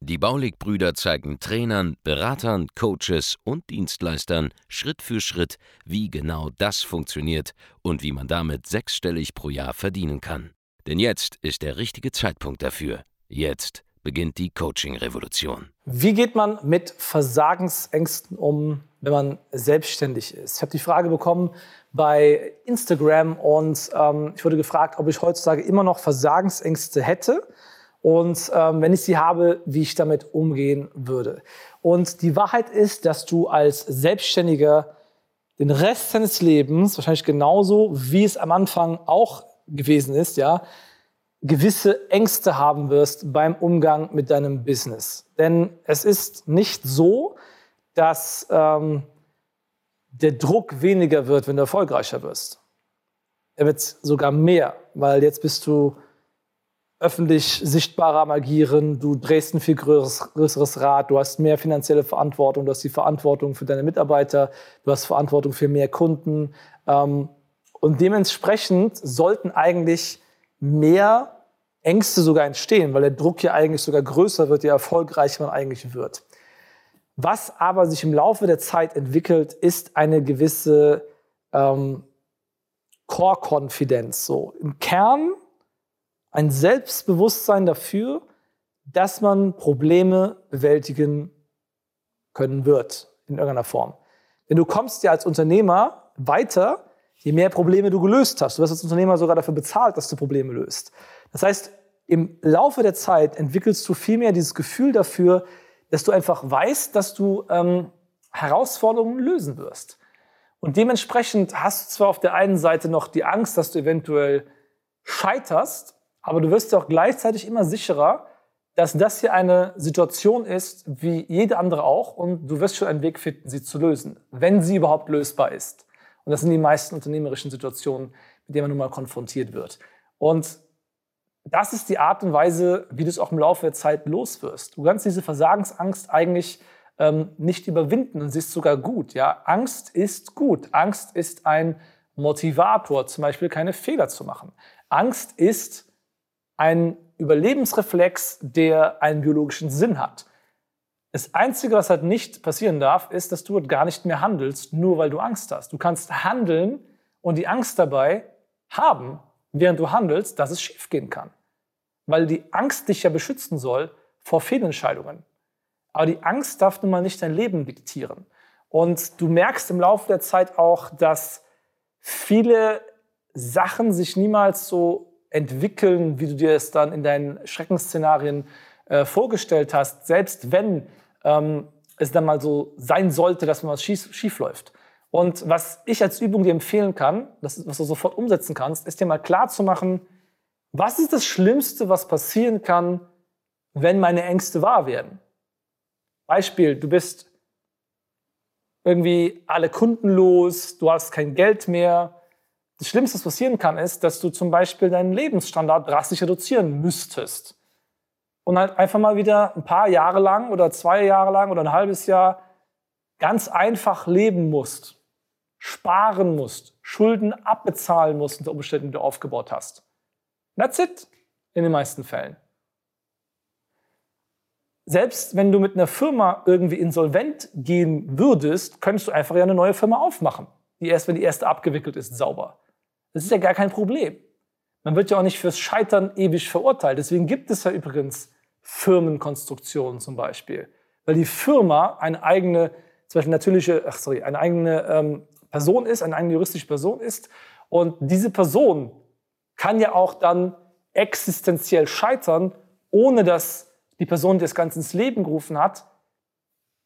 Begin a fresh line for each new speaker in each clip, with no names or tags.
Die Baulig-Brüder zeigen Trainern, Beratern, Coaches und Dienstleistern Schritt für Schritt, wie genau das funktioniert und wie man damit sechsstellig pro Jahr verdienen kann. Denn jetzt ist der richtige Zeitpunkt dafür. Jetzt beginnt die Coaching-Revolution.
Wie geht man mit Versagensängsten um, wenn man selbstständig ist? Ich habe die Frage bekommen bei Instagram und ähm, ich wurde gefragt, ob ich heutzutage immer noch Versagensängste hätte und ähm, wenn ich sie habe, wie ich damit umgehen würde. Und die Wahrheit ist, dass du als Selbstständiger den Rest deines Lebens, wahrscheinlich genauso wie es am Anfang auch gewesen ist, ja, gewisse Ängste haben wirst beim Umgang mit deinem Business. Denn es ist nicht so, dass ähm, der Druck weniger wird, wenn du erfolgreicher wirst. Er wird sogar mehr, weil jetzt bist du öffentlich sichtbarer Agieren, du drehst ein viel größeres, größeres Rad, du hast mehr finanzielle Verantwortung, du hast die Verantwortung für deine Mitarbeiter, du hast Verantwortung für mehr Kunden. Ähm, und dementsprechend sollten eigentlich mehr Ängste sogar entstehen, weil der Druck ja eigentlich sogar größer wird, je erfolgreicher man eigentlich wird. Was aber sich im Laufe der Zeit entwickelt, ist eine gewisse ähm, Core-Konfidenz. So im Kern ein Selbstbewusstsein dafür, dass man Probleme bewältigen können wird in irgendeiner Form. Denn du kommst ja als Unternehmer weiter, je mehr Probleme du gelöst hast. Du wirst als Unternehmer sogar dafür bezahlt, dass du Probleme löst. Das heißt, im Laufe der Zeit entwickelst du vielmehr dieses Gefühl dafür, dass du einfach weißt, dass du ähm, Herausforderungen lösen wirst. Und dementsprechend hast du zwar auf der einen Seite noch die Angst, dass du eventuell scheiterst, aber du wirst dir auch gleichzeitig immer sicherer, dass das hier eine Situation ist, wie jede andere auch, und du wirst schon einen Weg finden, sie zu lösen, wenn sie überhaupt lösbar ist. Und das sind die meisten unternehmerischen Situationen, mit denen man nun mal konfrontiert wird. Und das ist die Art und Weise, wie du es auch im Laufe der Zeit los wirst. Du kannst diese Versagensangst eigentlich ähm, nicht überwinden und sie ist sogar gut. Ja? Angst ist gut. Angst ist ein Motivator, zum Beispiel keine Fehler zu machen. Angst ist ein Überlebensreflex, der einen biologischen Sinn hat. Das Einzige, was halt nicht passieren darf, ist, dass du gar nicht mehr handelst, nur weil du Angst hast. Du kannst handeln und die Angst dabei haben, während du handelst, dass es schiefgehen kann. Weil die Angst dich ja beschützen soll vor Fehlentscheidungen. Aber die Angst darf nun mal nicht dein Leben diktieren. Und du merkst im Laufe der Zeit auch, dass viele Sachen sich niemals so entwickeln, wie du dir es dann in deinen Schreckensszenarien äh, vorgestellt hast, selbst wenn ähm, es dann mal so sein sollte, dass mal was schief, schief läuft. Und was ich als Übung dir empfehlen kann, das, was du sofort umsetzen kannst, ist dir mal klar zu machen, was ist das Schlimmste, was passieren kann, wenn meine Ängste wahr werden? Beispiel, du bist irgendwie alle Kunden los, du hast kein Geld mehr, das Schlimmste, was passieren kann, ist, dass du zum Beispiel deinen Lebensstandard drastisch reduzieren müsstest. Und halt einfach mal wieder ein paar Jahre lang oder zwei Jahre lang oder ein halbes Jahr ganz einfach leben musst, sparen musst, Schulden abbezahlen musst unter Umständen, die du aufgebaut hast. That's it in den meisten Fällen. Selbst wenn du mit einer Firma irgendwie insolvent gehen würdest, könntest du einfach ja eine neue Firma aufmachen, die erst, wenn die erste abgewickelt ist, sauber. Das ist ja gar kein Problem. Man wird ja auch nicht fürs Scheitern ewig verurteilt. Deswegen gibt es ja übrigens Firmenkonstruktionen zum Beispiel. Weil die Firma eine eigene, zum Beispiel natürliche, ach sorry, eine eigene ähm, Person ist, eine eigene juristische Person ist. Und diese Person kann ja auch dann existenziell scheitern, ohne dass die Person, die das Ganze ins Leben gerufen hat,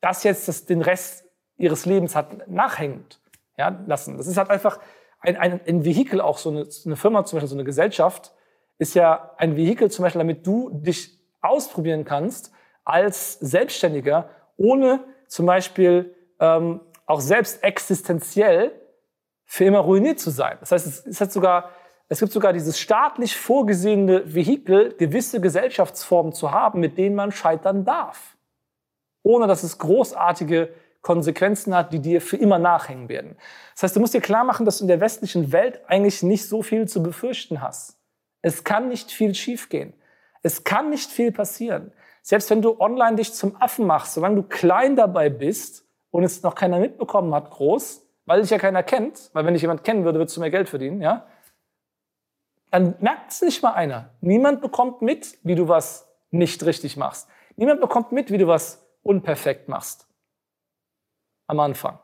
das jetzt das, den Rest ihres Lebens hat nachhängend ja, lassen. Das ist halt einfach, ein, ein, ein Vehikel, auch so eine, eine Firma, zum Beispiel so eine Gesellschaft, ist ja ein Vehikel zum Beispiel, damit du dich ausprobieren kannst als Selbstständiger, ohne zum Beispiel ähm, auch selbst existenziell für immer ruiniert zu sein. Das heißt, es, es, hat sogar, es gibt sogar dieses staatlich vorgesehene Vehikel, gewisse Gesellschaftsformen zu haben, mit denen man scheitern darf. Ohne dass es großartige Konsequenzen hat, die dir für immer nachhängen werden. Das heißt, du musst dir klar machen, dass du in der westlichen Welt eigentlich nicht so viel zu befürchten hast. Es kann nicht viel schiefgehen. Es kann nicht viel passieren. Selbst wenn du online dich zum Affen machst, solange du klein dabei bist und es noch keiner mitbekommen hat, groß, weil dich ja keiner kennt, weil wenn dich jemand kennen würde, würdest du mehr Geld verdienen, ja? Dann merkt es nicht mal einer. Niemand bekommt mit, wie du was nicht richtig machst. Niemand bekommt mit, wie du was unperfekt machst. Am Anfang.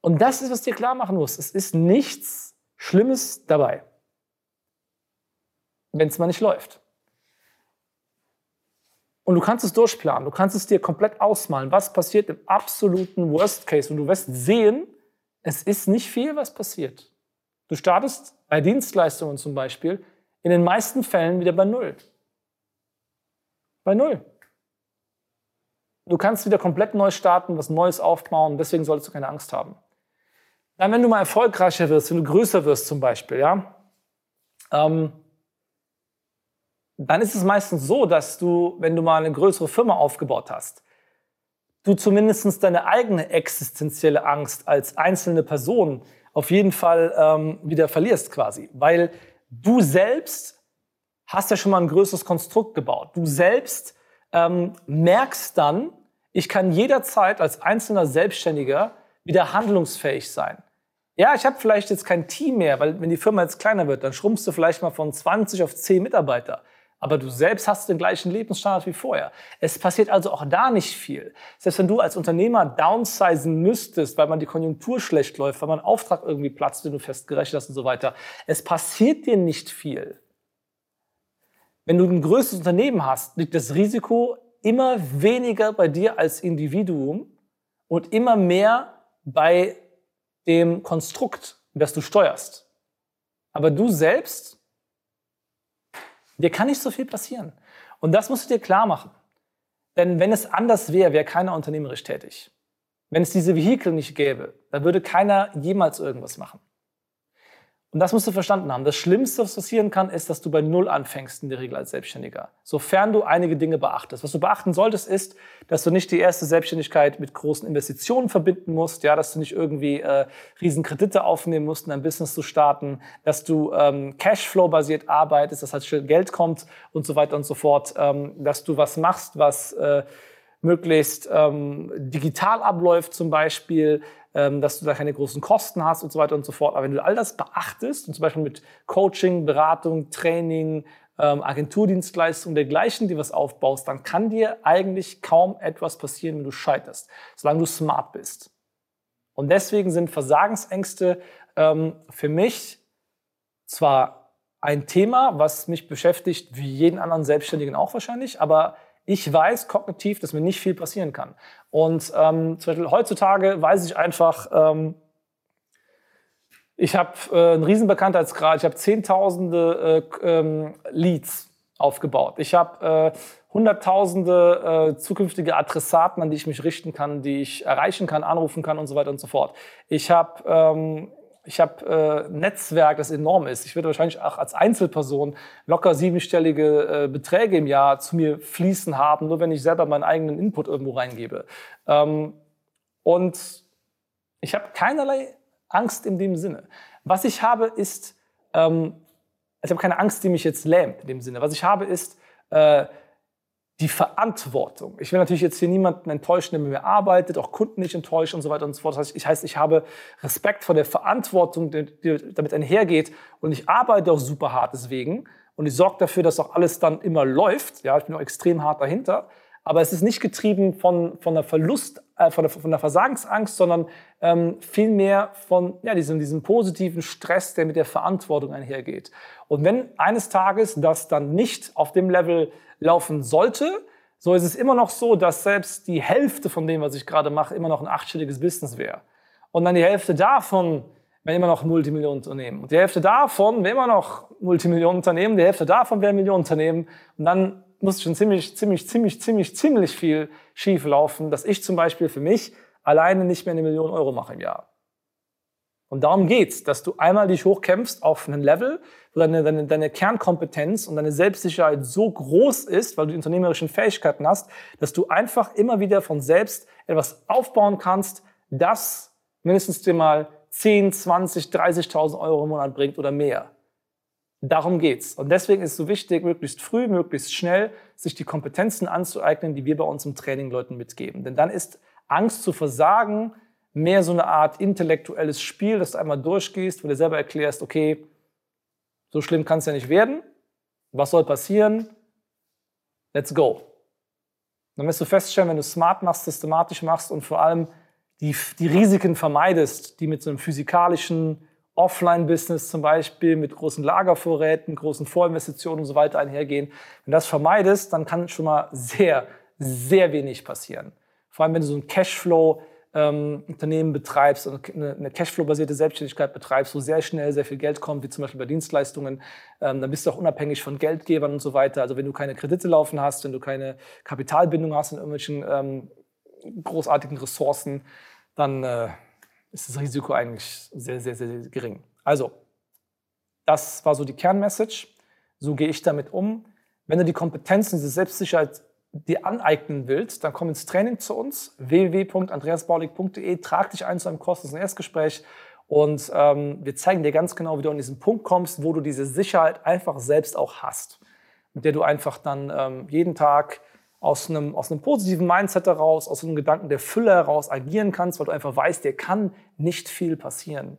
Und das ist, was dir klar machen muss. Es ist nichts Schlimmes dabei, wenn es mal nicht läuft. Und du kannst es durchplanen, du kannst es dir komplett ausmalen, was passiert im absoluten Worst Case. Und du wirst sehen, es ist nicht viel, was passiert. Du startest bei Dienstleistungen zum Beispiel in den meisten Fällen wieder bei Null. Bei Null. Du kannst wieder komplett neu starten, was Neues aufbauen, deswegen solltest du keine Angst haben. Dann, wenn du mal erfolgreicher wirst, wenn du größer wirst zum Beispiel, ja, ähm, dann ist es meistens so, dass du, wenn du mal eine größere Firma aufgebaut hast, du zumindest deine eigene existenzielle Angst als einzelne Person auf jeden Fall ähm, wieder verlierst quasi. Weil du selbst hast ja schon mal ein größeres Konstrukt gebaut. Du selbst ähm, merkst dann, ich kann jederzeit als einzelner Selbstständiger wieder handlungsfähig sein. Ja, ich habe vielleicht jetzt kein Team mehr, weil wenn die Firma jetzt kleiner wird, dann schrumpfst du vielleicht mal von 20 auf 10 Mitarbeiter aber du selbst hast den gleichen Lebensstandard wie vorher. Es passiert also auch da nicht viel. Selbst wenn du als Unternehmer downsizen müsstest, weil man die Konjunktur schlecht läuft, weil man Auftrag irgendwie platzt, den du festgerechnet hast und so weiter, es passiert dir nicht viel. Wenn du ein größeres Unternehmen hast, liegt das Risiko immer weniger bei dir als Individuum und immer mehr bei dem Konstrukt, das du steuerst. Aber du selbst Dir kann nicht so viel passieren. Und das musst du dir klar machen. Denn wenn es anders wäre, wäre keiner unternehmerisch tätig. Wenn es diese Vehikel nicht gäbe, dann würde keiner jemals irgendwas machen. Und das musst du verstanden haben. Das Schlimmste, was passieren kann, ist, dass du bei Null anfängst, in der Regel als Selbstständiger. Sofern du einige Dinge beachtest. Was du beachten solltest, ist, dass du nicht die erste Selbstständigkeit mit großen Investitionen verbinden musst, ja, dass du nicht irgendwie äh, Riesenkredite aufnehmen musst, um ein Business zu starten, dass du ähm, Cashflow-basiert arbeitest, dass halt schnell Geld kommt und so weiter und so fort, ähm, dass du was machst, was äh, möglichst ähm, digital abläuft zum Beispiel, dass du da keine großen Kosten hast und so weiter und so fort. Aber wenn du all das beachtest und zum Beispiel mit Coaching, Beratung, Training, ähm, Agenturdienstleistungen dergleichen, die was aufbaust, dann kann dir eigentlich kaum etwas passieren, wenn du scheiterst, solange du smart bist. Und deswegen sind Versagensängste ähm, für mich zwar ein Thema, was mich beschäftigt, wie jeden anderen Selbstständigen auch wahrscheinlich, aber ich weiß kognitiv, dass mir nicht viel passieren kann. Und ähm, zum Beispiel heutzutage weiß ich einfach, ähm, ich habe äh, einen Riesenbekanntheitsgrad, ich habe Zehntausende äh, ähm, Leads aufgebaut. Ich habe äh, Hunderttausende äh, zukünftige Adressaten, an die ich mich richten kann, die ich erreichen kann, anrufen kann und so weiter und so fort. Ich habe ähm, ich habe äh, ein Netzwerk, das enorm ist. Ich würde wahrscheinlich auch als Einzelperson locker siebenstellige äh, Beträge im Jahr zu mir fließen haben, nur wenn ich selber meinen eigenen Input irgendwo reingebe. Ähm, und ich habe keinerlei Angst in dem Sinne. Was ich habe, ist, ähm, ich habe keine Angst, die mich jetzt lähmt in dem Sinne. Was ich habe, ist äh, die Verantwortung. Ich will natürlich jetzt hier niemanden enttäuschen, der mit mir arbeitet, auch Kunden nicht enttäuschen und so weiter und so fort. Das heißt, ich, heißt, ich habe Respekt vor der Verantwortung, die, damit einhergeht und ich arbeite auch super hart deswegen und ich sorge dafür, dass auch alles dann immer läuft. Ja, ich bin auch extrem hart dahinter. Aber es ist nicht getrieben von, von der Verlust, äh, von, der, von der Versagensangst, sondern ähm, vielmehr von ja, diesem, diesem positiven Stress, der mit der Verantwortung einhergeht. Und wenn eines Tages das dann nicht auf dem Level laufen sollte, so ist es immer noch so, dass selbst die Hälfte von dem, was ich gerade mache, immer noch ein achtstelliges Business wäre. Und dann die Hälfte davon wäre immer noch ein Multimillionenunternehmen. Und die Hälfte davon wäre immer noch Multimillionenunternehmen, die Hälfte davon wäre ein Millionenunternehmen. Und dann muss schon ziemlich, ziemlich, ziemlich, ziemlich, ziemlich viel schief laufen, dass ich zum Beispiel für mich alleine nicht mehr eine Million Euro mache im Jahr. Und darum geht's, dass du einmal dich hochkämpfst auf einen Level, wo deine, deine, deine Kernkompetenz und deine Selbstsicherheit so groß ist, weil du die unternehmerischen Fähigkeiten hast, dass du einfach immer wieder von selbst etwas aufbauen kannst, das mindestens dir mal 10, 20, 30.000 Euro im Monat bringt oder mehr. Darum geht's. Und deswegen ist es so wichtig, möglichst früh, möglichst schnell sich die Kompetenzen anzueignen, die wir bei uns im Training Leuten mitgeben. Denn dann ist Angst zu versagen mehr so eine Art intellektuelles Spiel, das du einmal durchgehst, wo du selber erklärst, okay, so schlimm kann es ja nicht werden. Was soll passieren? Let's go. Dann wirst du feststellen, wenn du smart machst, systematisch machst und vor allem die, die Risiken vermeidest, die mit so einem physikalischen Offline-Business zum Beispiel, mit großen Lagervorräten, großen Vorinvestitionen und so weiter einhergehen. Wenn du das vermeidest, dann kann schon mal sehr, sehr wenig passieren. Vor allem, wenn du so ein Cashflow ähm, betreibst, eine, eine Cashflow-basierte Selbstständigkeit betreibst, wo sehr schnell sehr viel Geld kommt, wie zum Beispiel bei Dienstleistungen, ähm, dann bist du auch unabhängig von Geldgebern und so weiter. Also wenn du keine Kredite laufen hast, wenn du keine Kapitalbindung hast in irgendwelchen ähm, großartigen Ressourcen, dann äh, ist das Risiko eigentlich sehr, sehr, sehr, sehr gering. Also, das war so die Kernmessage. So gehe ich damit um. Wenn du die Kompetenzen, diese Selbstsicherheit dir aneignen willst, dann komm ins Training zu uns, www.andreasbaulig.de, trag dich ein zu einem kostenlosen Erstgespräch und ähm, wir zeigen dir ganz genau, wie du an diesen Punkt kommst, wo du diese Sicherheit einfach selbst auch hast, mit der du einfach dann ähm, jeden Tag aus einem, aus einem positiven Mindset heraus, aus einem Gedanken der Fülle heraus agieren kannst, weil du einfach weißt, dir kann nicht viel passieren.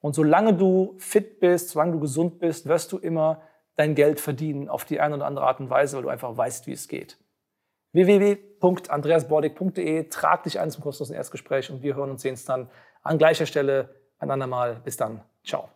Und solange du fit bist, solange du gesund bist, wirst du immer dein Geld verdienen auf die eine oder andere Art und Weise, weil du einfach weißt, wie es geht. www.andreasbordig.de, trag dich ein zum kostenlosen Erstgespräch und wir hören und sehen uns dann an gleicher Stelle ein andermal. Bis dann. Ciao.